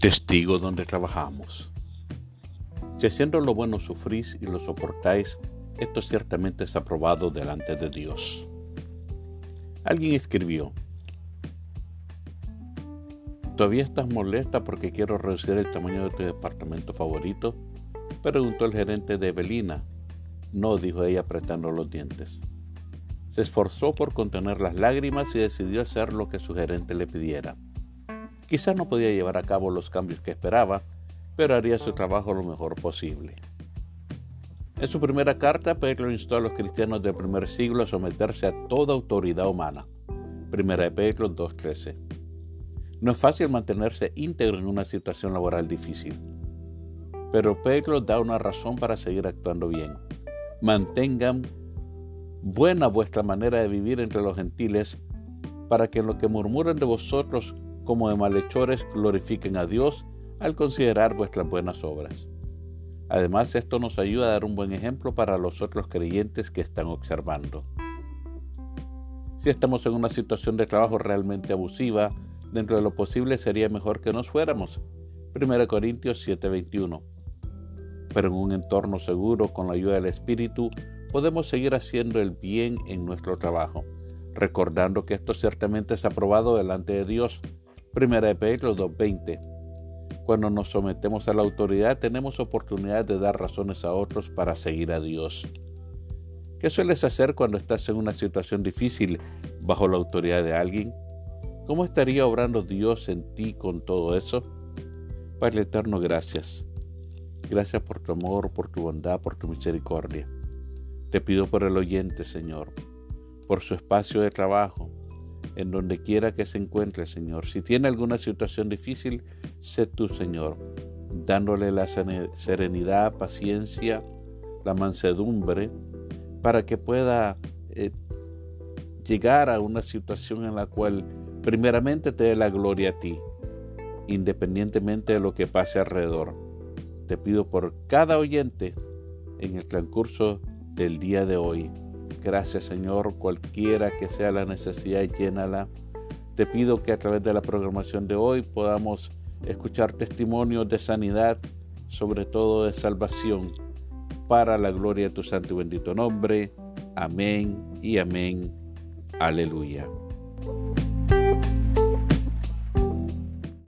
Testigo donde trabajamos. Si haciendo lo bueno sufrís y lo soportáis, esto ciertamente es aprobado delante de Dios. Alguien escribió, ¿Todavía estás molesta porque quiero reducir el tamaño de tu departamento favorito? Preguntó el gerente de Evelina. No, dijo ella apretando los dientes. Se esforzó por contener las lágrimas y decidió hacer lo que su gerente le pidiera. Quizás no podía llevar a cabo los cambios que esperaba, pero haría su trabajo lo mejor posible. En su primera carta, Pedro instó a los cristianos del primer siglo a someterse a toda autoridad humana. Primera de Pedro 2.13. No es fácil mantenerse íntegro en una situación laboral difícil, pero Pedro da una razón para seguir actuando bien. Mantengan buena vuestra manera de vivir entre los gentiles, para que en lo que murmuran de vosotros como de malhechores glorifiquen a Dios al considerar vuestras buenas obras. Además, esto nos ayuda a dar un buen ejemplo para los otros creyentes que están observando. Si estamos en una situación de trabajo realmente abusiva, dentro de lo posible sería mejor que nos fuéramos. 1 Corintios 7:21. Pero en un entorno seguro, con la ayuda del Espíritu, podemos seguir haciendo el bien en nuestro trabajo, recordando que esto ciertamente es aprobado delante de Dios. Primera de Pedro 2.20. Cuando nos sometemos a la autoridad tenemos oportunidad de dar razones a otros para seguir a Dios. ¿Qué sueles hacer cuando estás en una situación difícil bajo la autoridad de alguien? ¿Cómo estaría obrando Dios en ti con todo eso? Padre eterno, gracias. Gracias por tu amor, por tu bondad, por tu misericordia. Te pido por el oyente, Señor, por su espacio de trabajo, en donde quiera que se encuentre, Señor. Si tiene alguna situación difícil, sé tú, Señor, dándole la serenidad, paciencia, la mansedumbre, para que pueda eh, llegar a una situación en la cual primeramente te dé la gloria a ti, independientemente de lo que pase alrededor. Te pido por cada oyente en el transcurso del día de hoy. Gracias Señor, cualquiera que sea la necesidad, llénala. Te pido que a través de la programación de hoy podamos escuchar testimonios de sanidad, sobre todo de salvación, para la gloria de tu santo y bendito nombre. Amén y amén. Aleluya.